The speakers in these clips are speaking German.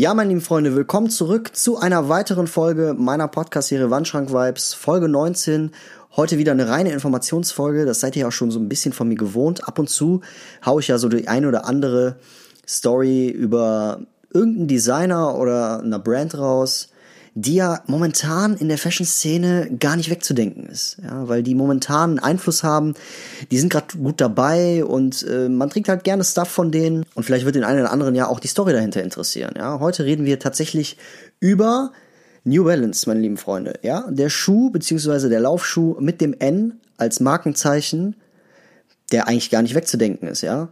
Ja, meine lieben Freunde, willkommen zurück zu einer weiteren Folge meiner Podcast-Serie Wandschrank Vibes, Folge 19. Heute wieder eine reine Informationsfolge, das seid ihr auch schon so ein bisschen von mir gewohnt. Ab und zu haue ich ja so die eine oder andere Story über irgendeinen Designer oder einer Brand raus, die ja momentan in der Fashion-Szene gar nicht wegzudenken ist. Ja, weil die momentan Einfluss haben, die sind gerade gut dabei und äh, man trägt halt gerne Stuff von denen und vielleicht wird den einen oder anderen ja auch die Story dahinter interessieren. Ja, heute reden wir tatsächlich über New Balance, meine lieben Freunde. Ja, der Schuh beziehungsweise der Laufschuh mit dem N als Markenzeichen, der eigentlich gar nicht wegzudenken ist. Ja,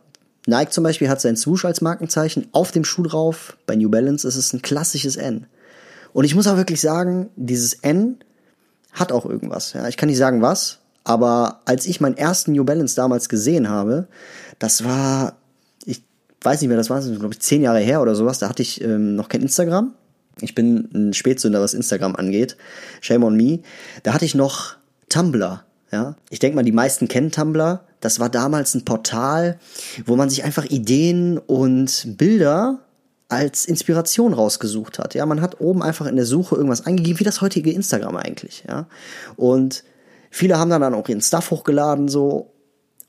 Nike zum Beispiel hat sein Swoosh als Markenzeichen auf dem Schuh drauf. Bei New Balance ist es ein klassisches N. Und ich muss auch wirklich sagen, dieses N hat auch irgendwas. Ja, ich kann nicht sagen was, aber als ich meinen ersten New Balance damals gesehen habe, das war, ich weiß nicht mehr, das war, glaube ich, zehn Jahre her oder sowas, da hatte ich ähm, noch kein Instagram. Ich bin ein Spätsünder, was Instagram angeht. Shame on me. Da hatte ich noch Tumblr. Ja, ich denke mal, die meisten kennen Tumblr. Das war damals ein Portal, wo man sich einfach Ideen und Bilder als Inspiration rausgesucht hat. Ja, man hat oben einfach in der Suche irgendwas eingegeben, wie das heutige Instagram eigentlich. Ja, und viele haben dann, auch ihren Stuff hochgeladen so.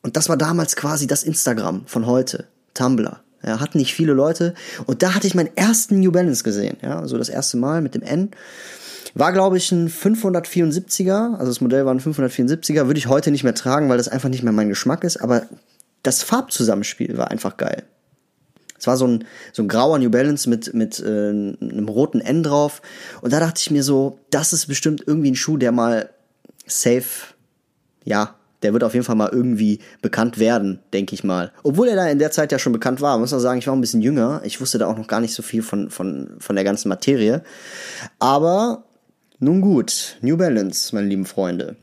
Und das war damals quasi das Instagram von heute, Tumblr. Ja, hatten nicht viele Leute. Und da hatte ich meinen ersten New Balance gesehen. Ja, so das erste Mal mit dem N. War, glaube ich, ein 574er. Also das Modell war ein 574er. Würde ich heute nicht mehr tragen, weil das einfach nicht mehr mein Geschmack ist. Aber das Farbzusammenspiel war einfach geil. Es war so ein, so ein grauer New Balance mit, mit äh, einem roten N drauf. Und da dachte ich mir so, das ist bestimmt irgendwie ein Schuh, der mal safe, ja, der wird auf jeden Fall mal irgendwie bekannt werden, denke ich mal. Obwohl er da in der Zeit ja schon bekannt war, muss man sagen, ich war ein bisschen jünger. Ich wusste da auch noch gar nicht so viel von, von, von der ganzen Materie. Aber nun gut, New Balance, meine lieben Freunde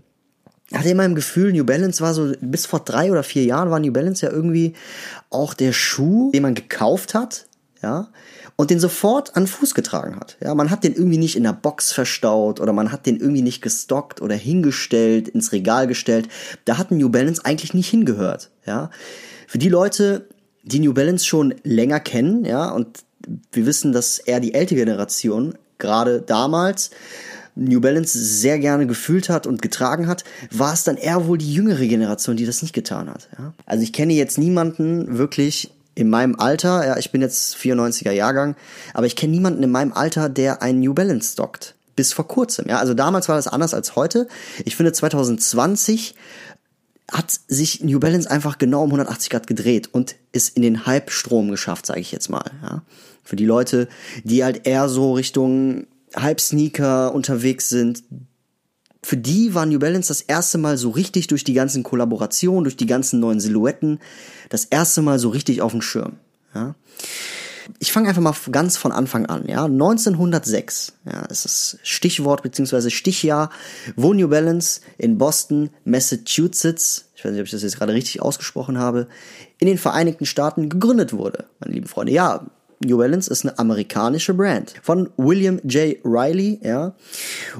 hatte immer im Gefühl, New Balance war so, bis vor drei oder vier Jahren war New Balance ja irgendwie auch der Schuh, den man gekauft hat, ja, und den sofort an Fuß getragen hat. Ja, man hat den irgendwie nicht in der Box verstaut oder man hat den irgendwie nicht gestockt oder hingestellt, ins Regal gestellt. Da hat New Balance eigentlich nicht hingehört, ja. Für die Leute, die New Balance schon länger kennen, ja, und wir wissen, dass er die ältere Generation gerade damals New Balance sehr gerne gefühlt hat und getragen hat, war es dann eher wohl die jüngere Generation, die das nicht getan hat. Ja? Also ich kenne jetzt niemanden wirklich in meinem Alter, ja, ich bin jetzt 94er Jahrgang, aber ich kenne niemanden in meinem Alter, der einen New Balance stockt. Bis vor kurzem, ja. Also damals war das anders als heute. Ich finde 2020 hat sich New Balance einfach genau um 180 Grad gedreht und ist in den Halbstrom geschafft, sage ich jetzt mal. Ja. Für die Leute, die halt eher so Richtung Hype-Sneaker unterwegs sind, für die war New Balance das erste Mal so richtig durch die ganzen Kollaborationen, durch die ganzen neuen Silhouetten, das erste Mal so richtig auf dem Schirm. Ja. Ich fange einfach mal ganz von Anfang an. Ja, 1906, ja, ist das Stichwort beziehungsweise Stichjahr, wo New Balance in Boston, Massachusetts, ich weiß nicht, ob ich das jetzt gerade richtig ausgesprochen habe, in den Vereinigten Staaten gegründet wurde, meine lieben Freunde. Ja, New Balance ist eine amerikanische Brand von William J. Riley, ja.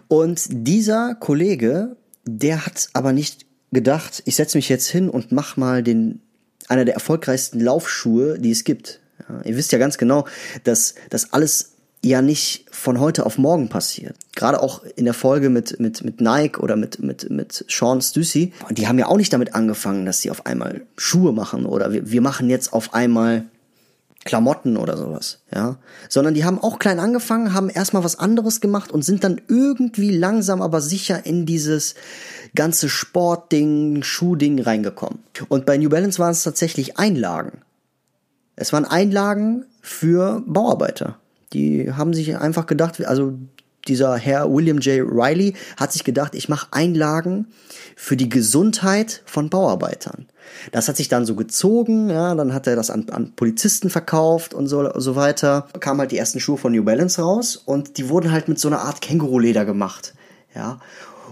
Und dieser Kollege, der hat aber nicht gedacht, ich setze mich jetzt hin und mach mal den einer der erfolgreichsten Laufschuhe, die es gibt. Ja, ihr wisst ja ganz genau, dass das alles ja nicht von heute auf morgen passiert. Gerade auch in der Folge mit, mit, mit Nike oder mit, mit, mit Sean Stussy, die haben ja auch nicht damit angefangen, dass sie auf einmal Schuhe machen oder wir, wir machen jetzt auf einmal Klamotten oder sowas, ja. Sondern die haben auch klein angefangen, haben erstmal was anderes gemacht und sind dann irgendwie langsam aber sicher in dieses ganze Sportding, Schuhding reingekommen. Und bei New Balance waren es tatsächlich Einlagen. Es waren Einlagen für Bauarbeiter. Die haben sich einfach gedacht, also dieser Herr William J. Riley hat sich gedacht, ich mache Einlagen für die Gesundheit von Bauarbeitern. Das hat sich dann so gezogen, ja, dann hat er das an, an Polizisten verkauft und so, so weiter. Kamen halt die ersten Schuhe von New Balance raus und die wurden halt mit so einer Art Känguruleder gemacht, ja.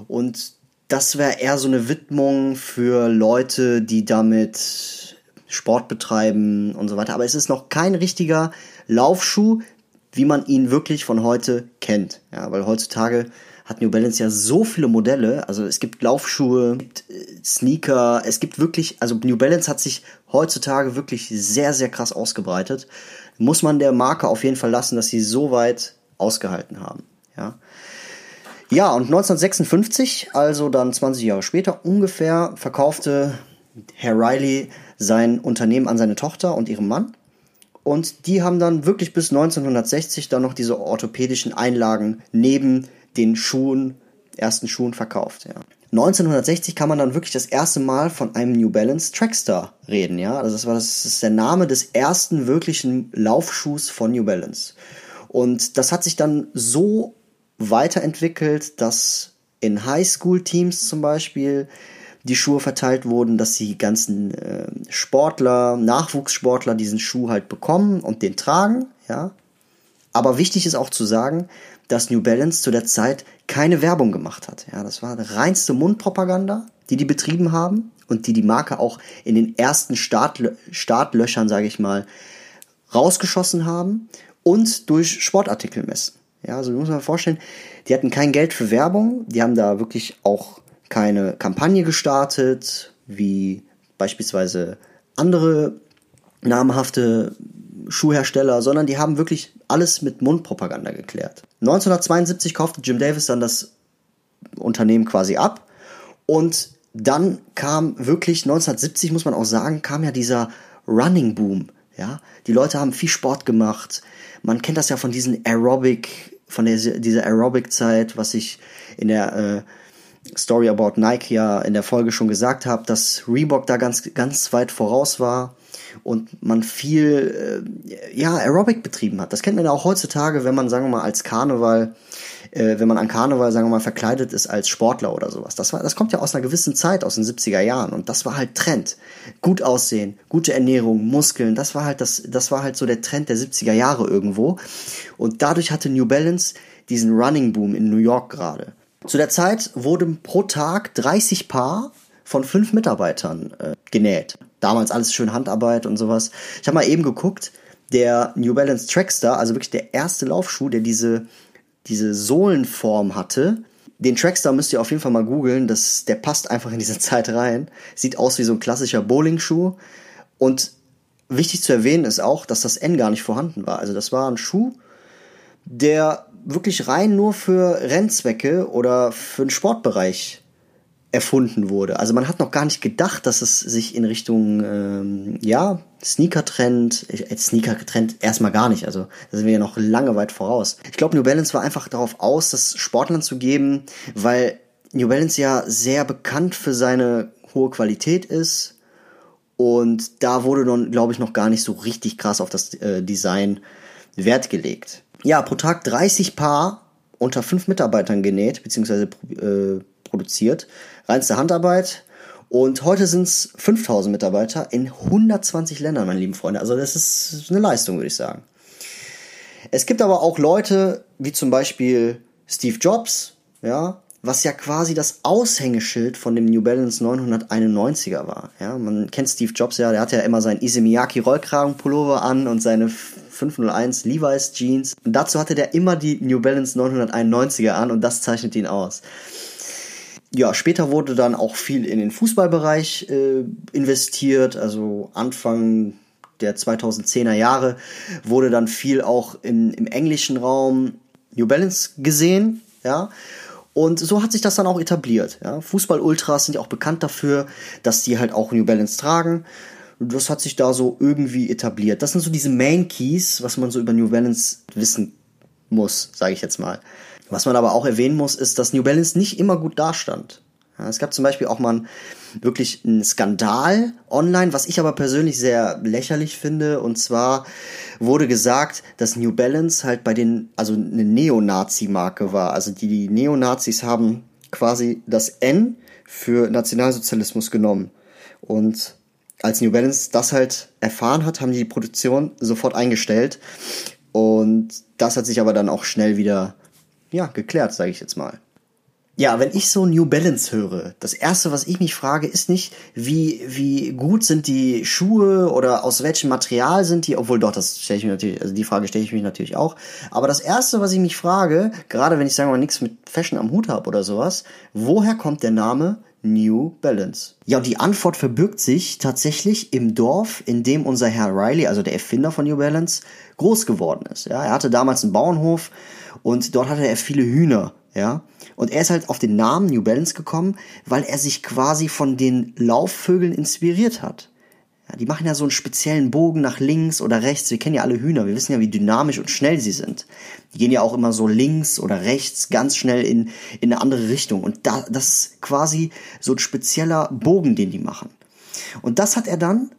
Und das wäre eher so eine Widmung für Leute, die damit Sport betreiben und so weiter. Aber es ist noch kein richtiger Laufschuh, wie man ihn wirklich von heute kennt. Ja, weil heutzutage hat New Balance ja so viele Modelle. Also es gibt Laufschuhe, äh, Sneaker, es gibt wirklich, also New Balance hat sich heutzutage wirklich sehr, sehr krass ausgebreitet. muss man der Marke auf jeden Fall lassen, dass sie so weit ausgehalten haben. Ja. Ja, und 1956, also dann 20 Jahre später ungefähr, verkaufte Herr Riley sein Unternehmen an seine Tochter und ihrem Mann. Und die haben dann wirklich bis 1960 dann noch diese orthopädischen Einlagen neben den Schuhen, ersten Schuhen verkauft. Ja. 1960 kann man dann wirklich das erste Mal von einem New Balance Trackstar reden. Ja, also das war das ist der Name des ersten wirklichen Laufschuhs von New Balance. Und das hat sich dann so weiterentwickelt, dass in Highschool-Teams zum Beispiel die Schuhe verteilt wurden, dass die ganzen äh, Sportler, Nachwuchssportler diesen Schuh halt bekommen und den tragen, ja. Aber wichtig ist auch zu sagen, dass New Balance zu der Zeit keine Werbung gemacht hat. Ja, das war reinste Mundpropaganda, die die betrieben haben und die die Marke auch in den ersten Startlö Startlöchern, sage ich mal, rausgeschossen haben und durch Sportartikel messen. Ja, also muss man vorstellen, die hatten kein Geld für Werbung, die haben da wirklich auch keine Kampagne gestartet, wie beispielsweise andere namhafte Schuhhersteller, sondern die haben wirklich alles mit Mundpropaganda geklärt. 1972 kaufte Jim Davis dann das Unternehmen quasi ab und dann kam wirklich 1970 muss man auch sagen, kam ja dieser Running Boom, ja? Die Leute haben viel Sport gemacht. Man kennt das ja von diesen Aerobic von der, dieser Aerobic-Zeit, was ich in der äh, Story About Nike ja in der Folge schon gesagt habe, dass Reebok da ganz, ganz weit voraus war und man viel äh, ja, Aerobic betrieben hat. Das kennt man ja auch heutzutage, wenn man, sagen wir mal, als Karneval, äh, wenn man an Karneval, sagen wir mal, verkleidet ist als Sportler oder sowas. Das, war, das kommt ja aus einer gewissen Zeit, aus den 70er Jahren. Und das war halt Trend. Gut aussehen, gute Ernährung, Muskeln, das war halt das, das war halt so der Trend der 70er Jahre irgendwo. Und dadurch hatte New Balance diesen Running Boom in New York gerade. Zu der Zeit wurden pro Tag 30 Paar von fünf Mitarbeitern äh, genäht. Damals alles schön Handarbeit und sowas. Ich habe mal eben geguckt, der New Balance Trackstar, also wirklich der erste Laufschuh, der diese, diese Sohlenform hatte. Den Trackstar müsst ihr auf jeden Fall mal googeln, der passt einfach in diese Zeit rein. Sieht aus wie so ein klassischer Bowling-Schuh. Und wichtig zu erwähnen ist auch, dass das N gar nicht vorhanden war. Also das war ein Schuh, der wirklich rein nur für Rennzwecke oder für den Sportbereich erfunden wurde. Also man hat noch gar nicht gedacht, dass es sich in Richtung ähm, ja Sneaker-Trend, äh, Sneaker-Trend erstmal gar nicht. Also da sind wir ja noch lange weit voraus. Ich glaube, New Balance war einfach darauf aus, das Sportlern zu geben, weil New Balance ja sehr bekannt für seine hohe Qualität ist. Und da wurde dann, glaube ich, noch gar nicht so richtig krass auf das äh, Design Wert gelegt ja, pro Tag 30 Paar unter fünf Mitarbeitern genäht, beziehungsweise äh, produziert. Reinste Handarbeit. Und heute sind es 5000 Mitarbeiter in 120 Ländern, meine lieben Freunde. Also das ist eine Leistung, würde ich sagen. Es gibt aber auch Leute, wie zum Beispiel Steve Jobs, ja, was ja quasi das Aushängeschild von dem New Balance 991er war. Ja, man kennt Steve Jobs ja, der hat ja immer seinen Isemiyaki Rollkragenpullover an und seine 501 Levi's Jeans. Und dazu hatte der immer die New Balance 991er an und das zeichnet ihn aus. Ja, später wurde dann auch viel in den Fußballbereich äh, investiert, also Anfang der 2010er Jahre wurde dann viel auch im, im englischen Raum New Balance gesehen, ja. Und so hat sich das dann auch etabliert. Ja. Fußball-Ultras sind ja auch bekannt dafür, dass die halt auch New Balance tragen das hat sich da so irgendwie etabliert. Das sind so diese Main Keys, was man so über New Balance wissen muss, sage ich jetzt mal. Was man aber auch erwähnen muss, ist, dass New Balance nicht immer gut dastand. Ja, es gab zum Beispiel auch mal wirklich einen Skandal online, was ich aber persönlich sehr lächerlich finde. Und zwar wurde gesagt, dass New Balance halt bei den, also eine Neonazi-Marke war. Also die, die Neonazis haben quasi das N für Nationalsozialismus genommen. Und als New Balance das halt erfahren hat, haben die die Produktion sofort eingestellt. Und das hat sich aber dann auch schnell wieder, ja, geklärt, sage ich jetzt mal. Ja, wenn ich so New Balance höre, das erste, was ich mich frage, ist nicht, wie, wie gut sind die Schuhe oder aus welchem Material sind die, obwohl doch, das stelle ich mir natürlich, also die Frage stelle ich mich natürlich auch. Aber das erste, was ich mich frage, gerade wenn ich sagen wir mal nichts mit Fashion am Hut habe oder sowas, woher kommt der Name New Balance? Ja, und die Antwort verbirgt sich tatsächlich im Dorf, in dem unser Herr Riley, also der Erfinder von New Balance, groß geworden ist. Ja, er hatte damals einen Bauernhof und dort hatte er viele Hühner. Ja, und er ist halt auf den Namen New Balance gekommen, weil er sich quasi von den Laufvögeln inspiriert hat. Ja, die machen ja so einen speziellen Bogen nach links oder rechts. Wir kennen ja alle Hühner. Wir wissen ja, wie dynamisch und schnell sie sind. Die gehen ja auch immer so links oder rechts ganz schnell in, in eine andere Richtung. Und da, das ist quasi so ein spezieller Bogen, den die machen. Und das hat er dann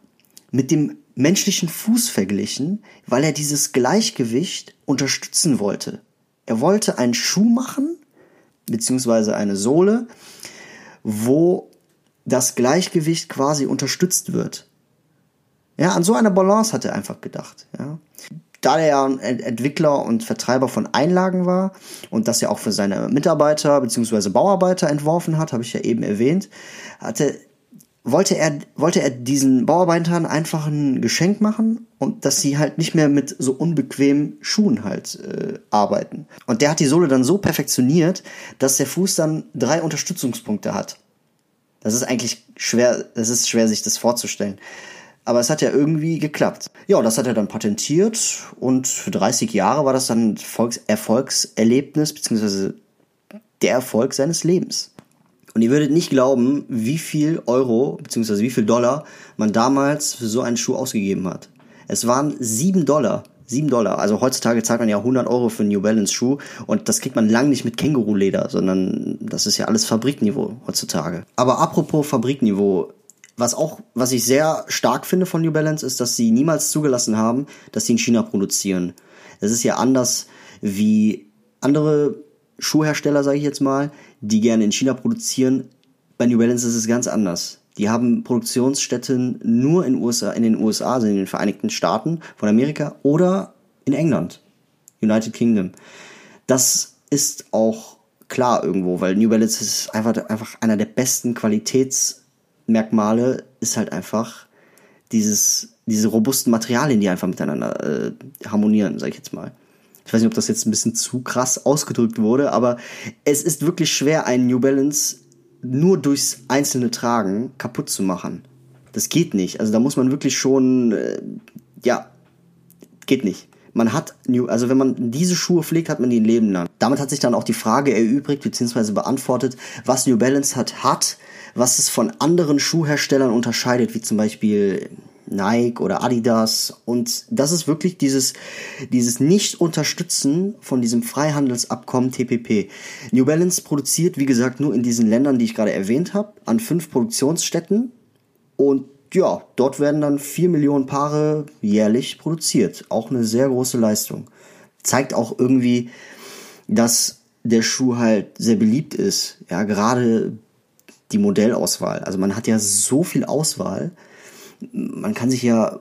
mit dem menschlichen Fuß verglichen, weil er dieses Gleichgewicht unterstützen wollte. Er wollte einen Schuh machen, beziehungsweise eine Sohle, wo das Gleichgewicht quasi unterstützt wird. Ja, an so eine Balance hat er einfach gedacht. Ja. Da er ja ein Entwickler und Vertreiber von Einlagen war und das ja auch für seine Mitarbeiter bzw. Bauarbeiter entworfen hat, habe ich ja eben erwähnt, hatte, wollte, er, wollte er diesen Bauarbeitern einfach ein Geschenk machen und dass sie halt nicht mehr mit so unbequemen Schuhen halt äh, arbeiten. Und der hat die Sohle dann so perfektioniert, dass der Fuß dann drei Unterstützungspunkte hat. Das ist eigentlich schwer, es ist schwer, sich das vorzustellen. Aber es hat ja irgendwie geklappt. Ja, das hat er dann patentiert und für 30 Jahre war das dann ein Volks Erfolgserlebnis, beziehungsweise der Erfolg seines Lebens. Und ihr würdet nicht glauben, wie viel Euro, beziehungsweise wie viel Dollar man damals für so einen Schuh ausgegeben hat. Es waren 7 Dollar. 7 Dollar. Also heutzutage zahlt man ja 100 Euro für einen New Balance Schuh und das kriegt man lang nicht mit Känguruleder, sondern das ist ja alles Fabrikniveau heutzutage. Aber apropos Fabrikniveau, was auch, was ich sehr stark finde von New Balance, ist, dass sie niemals zugelassen haben, dass sie in China produzieren. Das ist ja anders wie andere Schuhhersteller, sage ich jetzt mal, die gerne in China produzieren. Bei New Balance ist es ganz anders. Die haben Produktionsstätten nur in, USA, in den USA, also in den Vereinigten Staaten von Amerika oder in England, United Kingdom. Das ist auch klar irgendwo, weil New Balance ist einfach, einfach einer der besten Qualitäts- Merkmale ist halt einfach dieses, diese robusten Materialien, die einfach miteinander äh, harmonieren, sag ich jetzt mal. Ich weiß nicht, ob das jetzt ein bisschen zu krass ausgedrückt wurde, aber es ist wirklich schwer, einen New Balance nur durchs einzelne Tragen kaputt zu machen. Das geht nicht. Also da muss man wirklich schon, äh, ja, geht nicht. Man hat New, also wenn man diese Schuhe pflegt, hat man die ein Leben lang. Damit hat sich dann auch die Frage erübrigt bzw. beantwortet, was New Balance hat, hat was es von anderen Schuhherstellern unterscheidet, wie zum Beispiel Nike oder Adidas. Und das ist wirklich dieses, dieses Nicht-Unterstützen von diesem Freihandelsabkommen TPP. New Balance produziert, wie gesagt, nur in diesen Ländern, die ich gerade erwähnt habe, an fünf Produktionsstätten. Und ja, dort werden dann vier Millionen Paare jährlich produziert. Auch eine sehr große Leistung. Zeigt auch irgendwie, dass der Schuh halt sehr beliebt ist. Ja, gerade die Modellauswahl. Also man hat ja so viel Auswahl. Man kann sich ja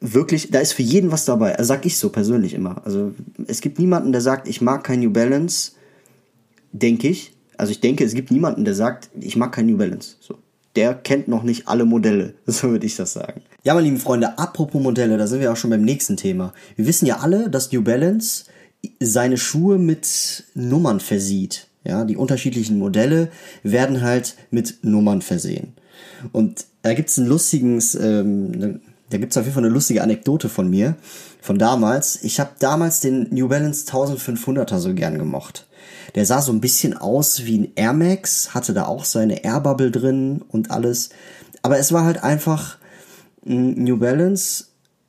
wirklich, da ist für jeden was dabei. Also sag ich so persönlich immer. Also es gibt niemanden, der sagt, ich mag kein New Balance, denke ich. Also ich denke, es gibt niemanden, der sagt, ich mag kein New Balance. So. Der kennt noch nicht alle Modelle. So würde ich das sagen. Ja, meine lieben Freunde, apropos Modelle, da sind wir auch schon beim nächsten Thema. Wir wissen ja alle, dass New Balance seine Schuhe mit Nummern versieht. Ja, die unterschiedlichen Modelle werden halt mit Nummern versehen. Und da gibt's ein lustiges, ähm, ne, da gibt's auf jeden Fall eine lustige Anekdote von mir, von damals. Ich habe damals den New Balance 1500er so gern gemocht. Der sah so ein bisschen aus wie ein Air Max, hatte da auch seine Air Bubble drin und alles. Aber es war halt einfach ein New Balance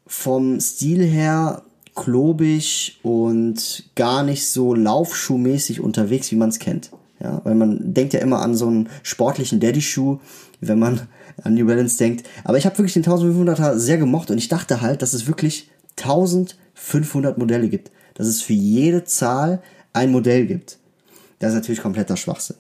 vom Stil her klobig und gar nicht so laufschuhmäßig unterwegs, wie man es kennt. Ja, weil man denkt ja immer an so einen sportlichen Daddy-Schuh, wenn man an New Balance denkt. Aber ich habe wirklich den 1500er sehr gemocht und ich dachte halt, dass es wirklich 1500 Modelle gibt. Dass es für jede Zahl ein Modell gibt. Das ist natürlich kompletter Schwachsinn.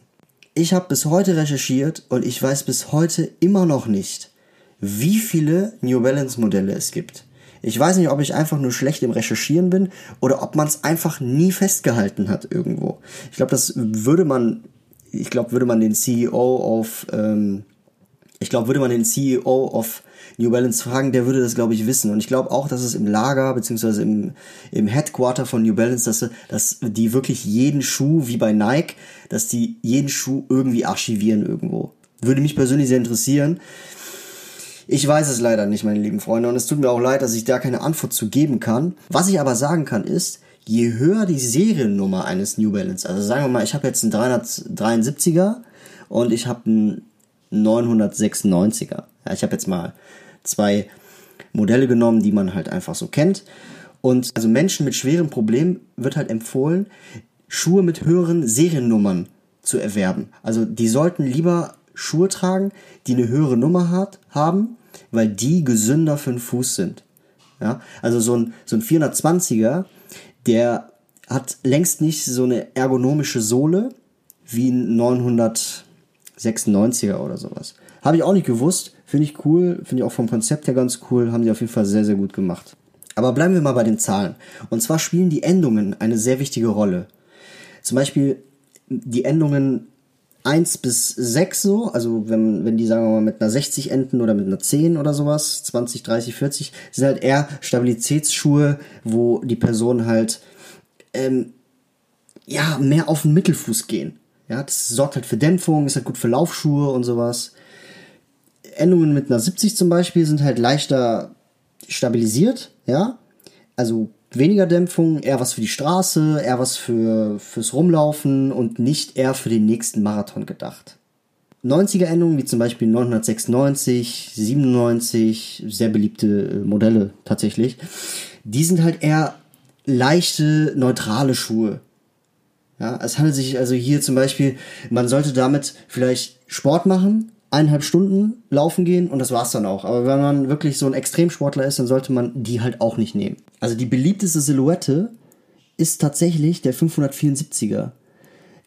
Ich habe bis heute recherchiert und ich weiß bis heute immer noch nicht, wie viele New Balance Modelle es gibt. Ich weiß nicht, ob ich einfach nur schlecht im Recherchieren bin oder ob man es einfach nie festgehalten hat irgendwo. Ich glaube, das würde man, ich glaube, würde man den CEO auf, ähm, ich glaube, würde man den CEO of New Balance fragen, der würde das, glaube ich, wissen. Und ich glaube auch, dass es im Lager, beziehungsweise im, im Headquarter von New Balance, dass, dass die wirklich jeden Schuh, wie bei Nike, dass die jeden Schuh irgendwie archivieren irgendwo. Würde mich persönlich sehr interessieren. Ich weiß es leider nicht, meine lieben Freunde, und es tut mir auch leid, dass ich da keine Antwort zu geben kann. Was ich aber sagen kann ist, je höher die Seriennummer eines New Balance, also sagen wir mal, ich habe jetzt einen 373er und ich habe einen 996er. Ja, ich habe jetzt mal zwei Modelle genommen, die man halt einfach so kennt. Und also Menschen mit schweren Problemen wird halt empfohlen, Schuhe mit höheren Seriennummern zu erwerben. Also die sollten lieber Schuhe tragen, die eine höhere Nummer hat, haben, weil die gesünder für den Fuß sind. Ja, also so ein, so ein 420er, der hat längst nicht so eine ergonomische Sohle wie ein 996er oder sowas. Habe ich auch nicht gewusst. Finde ich cool. Finde ich auch vom Konzept her ganz cool. Haben die auf jeden Fall sehr, sehr gut gemacht. Aber bleiben wir mal bei den Zahlen. Und zwar spielen die Endungen eine sehr wichtige Rolle. Zum Beispiel die Endungen 1 bis 6 so, also wenn, wenn die sagen wir mal mit einer 60 enden oder mit einer 10 oder sowas, 20, 30, 40, sind halt eher Stabilitätsschuhe, wo die Personen halt ähm, ja mehr auf den Mittelfuß gehen. Ja, das sorgt halt für Dämpfung, ist halt gut für Laufschuhe und sowas. Endungen mit einer 70 zum Beispiel sind halt leichter stabilisiert, ja. Also weniger Dämpfung, eher was für die Straße, eher was für, fürs Rumlaufen und nicht eher für den nächsten Marathon gedacht. 90er Endungen, wie zum Beispiel 996, 97, sehr beliebte äh, Modelle tatsächlich, die sind halt eher leichte, neutrale Schuhe. Ja, es handelt sich also hier zum Beispiel, man sollte damit vielleicht Sport machen, eineinhalb Stunden laufen gehen und das war's dann auch. Aber wenn man wirklich so ein Extremsportler ist, dann sollte man die halt auch nicht nehmen. Also die beliebteste Silhouette ist tatsächlich der 574er.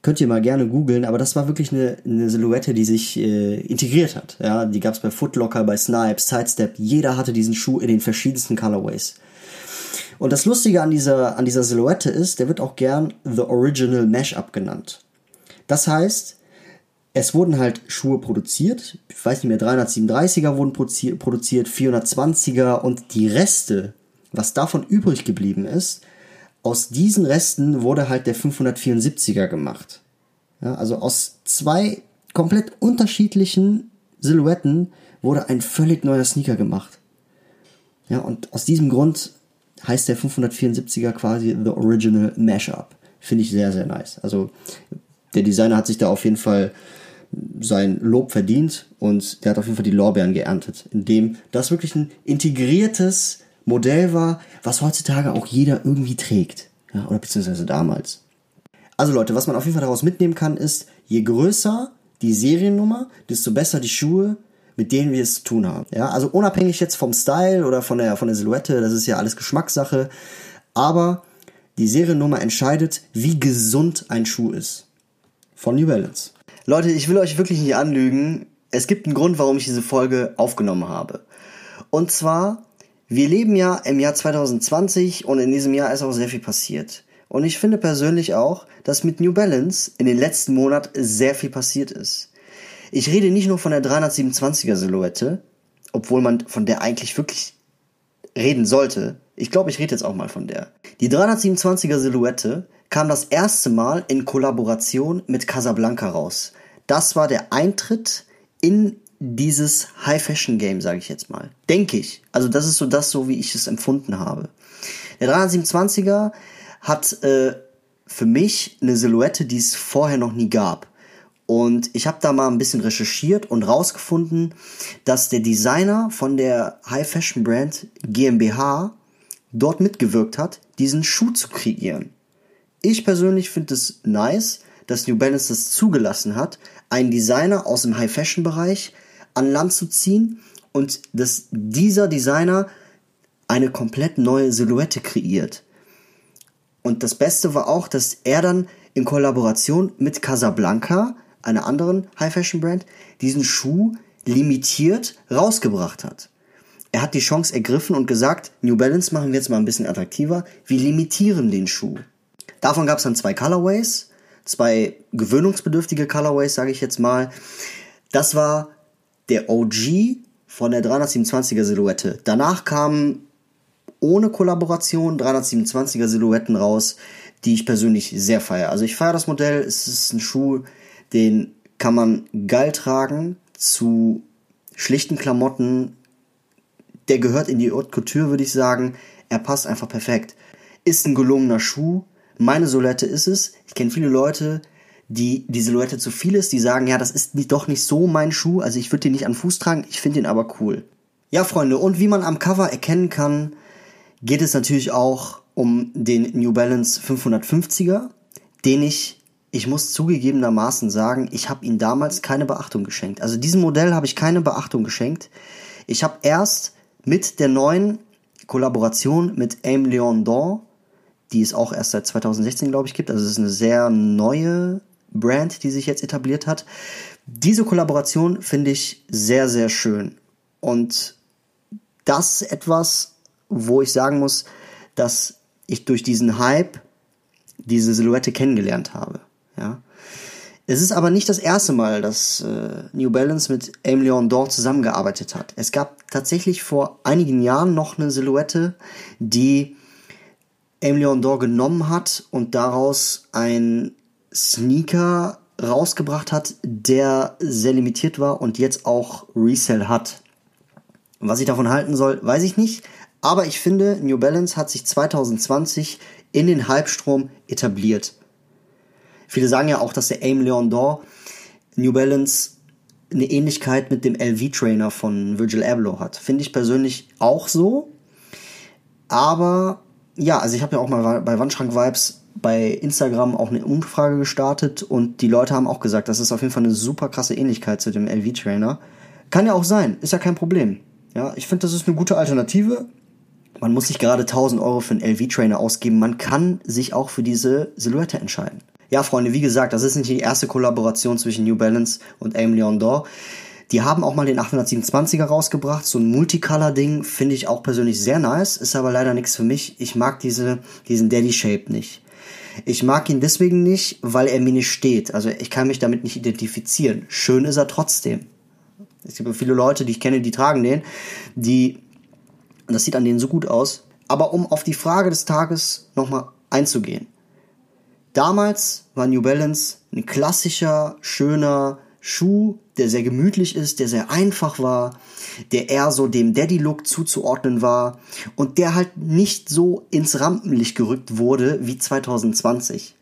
Könnt ihr mal gerne googeln, aber das war wirklich eine, eine Silhouette, die sich äh, integriert hat. Ja, die gab's bei Footlocker, bei Snipes, Sidestep. Jeder hatte diesen Schuh in den verschiedensten Colorways. Und das Lustige an dieser, an dieser Silhouette ist, der wird auch gern The Original Mashup genannt. Das heißt, es wurden halt Schuhe produziert, ich weiß nicht mehr, 337er wurden produziert, 420er und die Reste, was davon übrig geblieben ist, aus diesen Resten wurde halt der 574er gemacht. Ja, also aus zwei komplett unterschiedlichen Silhouetten wurde ein völlig neuer Sneaker gemacht. Ja, und aus diesem Grund heißt der 574er quasi The Original Mashup. Finde ich sehr, sehr nice. Also der Designer hat sich da auf jeden Fall sein Lob verdient und der hat auf jeden Fall die Lorbeeren geerntet, indem das wirklich ein integriertes Modell war, was heutzutage auch jeder irgendwie trägt. Ja, oder beziehungsweise damals. Also Leute, was man auf jeden Fall daraus mitnehmen kann, ist, je größer die Seriennummer, desto besser die Schuhe, mit denen wir es zu tun haben. Ja, also unabhängig jetzt vom Style oder von der, von der Silhouette, das ist ja alles Geschmackssache, aber die Seriennummer entscheidet, wie gesund ein Schuh ist. Von New Balance. Leute, ich will euch wirklich nicht anlügen. Es gibt einen Grund, warum ich diese Folge aufgenommen habe. Und zwar, wir leben ja im Jahr 2020 und in diesem Jahr ist auch sehr viel passiert. Und ich finde persönlich auch, dass mit New Balance in den letzten Monaten sehr viel passiert ist. Ich rede nicht nur von der 327er Silhouette, obwohl man von der eigentlich wirklich reden sollte. Ich glaube, ich rede jetzt auch mal von der. Die 327er Silhouette kam das erste Mal in Kollaboration mit Casablanca raus das war der Eintritt in dieses High-Fashion-Game, sage ich jetzt mal. Denke ich. Also das ist so das, so wie ich es empfunden habe. Der 327er hat äh, für mich eine Silhouette, die es vorher noch nie gab. Und ich habe da mal ein bisschen recherchiert und rausgefunden, dass der Designer von der High Fashion Brand GmbH dort mitgewirkt hat, diesen Schuh zu kreieren. Ich persönlich finde es nice, dass New Balance das zugelassen hat, einen Designer aus dem High-Fashion-Bereich an Land zu ziehen und dass dieser Designer eine komplett neue Silhouette kreiert. Und das Beste war auch, dass er dann in Kollaboration mit Casablanca, einer anderen High-Fashion-Brand, diesen Schuh limitiert rausgebracht hat. Er hat die Chance ergriffen und gesagt, New Balance machen wir jetzt mal ein bisschen attraktiver, wir limitieren den Schuh. Davon gab es dann zwei Colorways, zwei gewöhnungsbedürftige Colorways, sage ich jetzt mal. Das war der OG von der 327er Silhouette. Danach kamen ohne Kollaboration 327er Silhouetten raus, die ich persönlich sehr feiere. Also ich feiere das Modell. Es ist ein Schuh, den kann man geil tragen. zu schlichten Klamotten. Der gehört in die Haute Couture, würde ich sagen. Er passt einfach perfekt. Ist ein gelungener Schuh. Meine Silhouette ist es. Ich kenne viele Leute, die die Silhouette zu viel ist, die sagen, ja, das ist doch nicht so mein Schuh, also ich würde den nicht an Fuß tragen, ich finde den aber cool. Ja, Freunde, und wie man am Cover erkennen kann, geht es natürlich auch um den New Balance 550er, den ich, ich muss zugegebenermaßen sagen, ich habe ihm damals keine Beachtung geschenkt. Also diesem Modell habe ich keine Beachtung geschenkt. Ich habe erst mit der neuen Kollaboration mit Aim Leon Dawn, die es auch erst seit 2016, glaube ich, gibt, also es ist eine sehr neue Brand, die sich jetzt etabliert hat. Diese Kollaboration finde ich sehr, sehr schön. Und das ist etwas, wo ich sagen muss, dass ich durch diesen Hype diese Silhouette kennengelernt habe. Ja. Es ist aber nicht das erste Mal, dass äh, New Balance mit Aime Leon Dor zusammengearbeitet hat. Es gab tatsächlich vor einigen Jahren noch eine Silhouette, die Aime Leon Dor genommen hat und daraus ein Sneaker rausgebracht hat, der sehr limitiert war und jetzt auch Resell hat. Was ich davon halten soll, weiß ich nicht. Aber ich finde, New Balance hat sich 2020 in den Halbstrom etabliert. Viele sagen ja auch, dass der Aim Leon Dor New Balance eine Ähnlichkeit mit dem LV-Trainer von Virgil Abloh hat. Finde ich persönlich auch so. Aber ja, also ich habe ja auch mal bei Wandschrank Vibes bei Instagram auch eine Umfrage gestartet und die Leute haben auch gesagt, das ist auf jeden Fall eine super krasse Ähnlichkeit zu dem LV-Trainer. Kann ja auch sein, ist ja kein Problem. Ja, ich finde, das ist eine gute Alternative. Man muss nicht gerade 1000 Euro für einen LV-Trainer ausgeben, man kann sich auch für diese Silhouette entscheiden. Ja, Freunde, wie gesagt, das ist nicht die erste Kollaboration zwischen New Balance und Aim Leon Dor. Die haben auch mal den 827er rausgebracht, so ein Multicolor-Ding, finde ich auch persönlich sehr nice, ist aber leider nichts für mich. Ich mag diese, diesen Daddy-Shape nicht. Ich mag ihn deswegen nicht, weil er mir nicht steht. Also ich kann mich damit nicht identifizieren. Schön ist er trotzdem. Es gibt viele Leute, die ich kenne, die tragen den, die, das sieht an denen so gut aus. Aber um auf die Frage des Tages nochmal einzugehen. Damals war New Balance ein klassischer, schöner Schuh, der sehr gemütlich ist, der sehr einfach war, der eher so dem Daddy-Look zuzuordnen war und der halt nicht so ins Rampenlicht gerückt wurde wie 2020.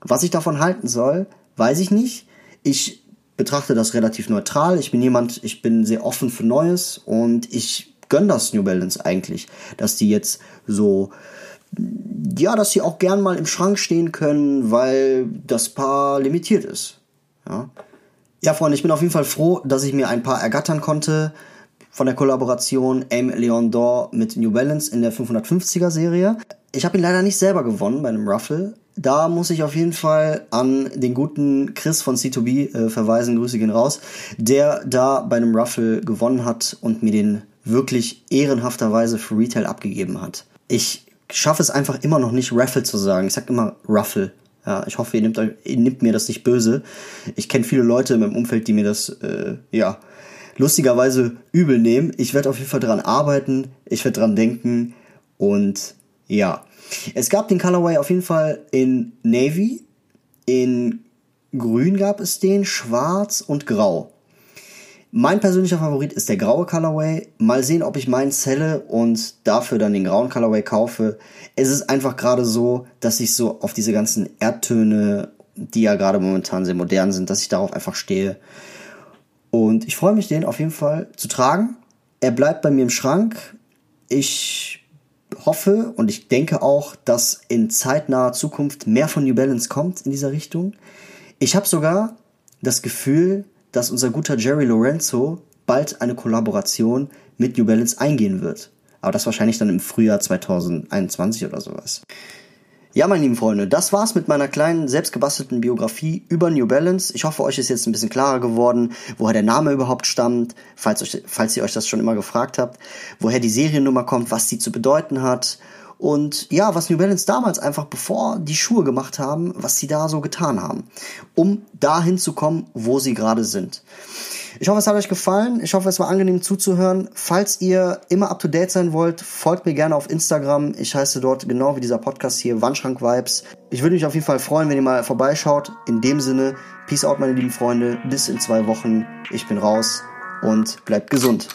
Was ich davon halten soll, weiß ich nicht. Ich betrachte das relativ neutral. Ich bin jemand, ich bin sehr offen für Neues und ich gönne das New Balance eigentlich, dass die jetzt so ja, dass sie auch gern mal im Schrank stehen können, weil das Paar limitiert ist. Ja. Ja, Freunde, ich bin auf jeden Fall froh, dass ich mir ein paar ergattern konnte von der Kollaboration Aim Leon Dor mit New Balance in der 550er Serie. Ich habe ihn leider nicht selber gewonnen bei einem Ruffle. Da muss ich auf jeden Fall an den guten Chris von C2B äh, verweisen, Grüße gehen raus, der da bei einem Ruffle gewonnen hat und mir den wirklich ehrenhafterweise für Retail abgegeben hat. Ich schaffe es einfach immer noch nicht, Raffle zu sagen. Ich sag immer Ruffle. Ja, ich hoffe, ihr nehmt, ihr nehmt mir das nicht böse. Ich kenne viele Leute in meinem Umfeld, die mir das, äh, ja, lustigerweise übel nehmen. Ich werde auf jeden Fall dran arbeiten. Ich werde dran denken. Und ja. Es gab den Colorway auf jeden Fall in Navy. In Grün gab es den, Schwarz und Grau. Mein persönlicher Favorit ist der graue Colorway. Mal sehen, ob ich meinen zelle und dafür dann den grauen Colorway kaufe. Es ist einfach gerade so, dass ich so auf diese ganzen Erdtöne, die ja gerade momentan sehr modern sind, dass ich darauf einfach stehe. Und ich freue mich, den auf jeden Fall zu tragen. Er bleibt bei mir im Schrank. Ich hoffe und ich denke auch, dass in zeitnaher Zukunft mehr von New Balance kommt in dieser Richtung. Ich habe sogar das Gefühl, dass unser guter Jerry Lorenzo bald eine Kollaboration mit New Balance eingehen wird. Aber das wahrscheinlich dann im Frühjahr 2021 oder sowas. Ja, meine lieben Freunde, das war's mit meiner kleinen selbstgebastelten Biografie über New Balance. Ich hoffe, euch ist jetzt ein bisschen klarer geworden, woher der Name überhaupt stammt, falls, euch, falls ihr euch das schon immer gefragt habt, woher die Seriennummer kommt, was die zu bedeuten hat und ja, was New Balance damals einfach, bevor die Schuhe gemacht haben, was sie da so getan haben, um dahin zu kommen, wo sie gerade sind. Ich hoffe, es hat euch gefallen. Ich hoffe, es war angenehm zuzuhören. Falls ihr immer up to date sein wollt, folgt mir gerne auf Instagram. Ich heiße dort genau wie dieser Podcast hier, Wandschrank Vibes. Ich würde mich auf jeden Fall freuen, wenn ihr mal vorbeischaut. In dem Sinne, Peace out, meine lieben Freunde. Bis in zwei Wochen. Ich bin raus und bleibt gesund.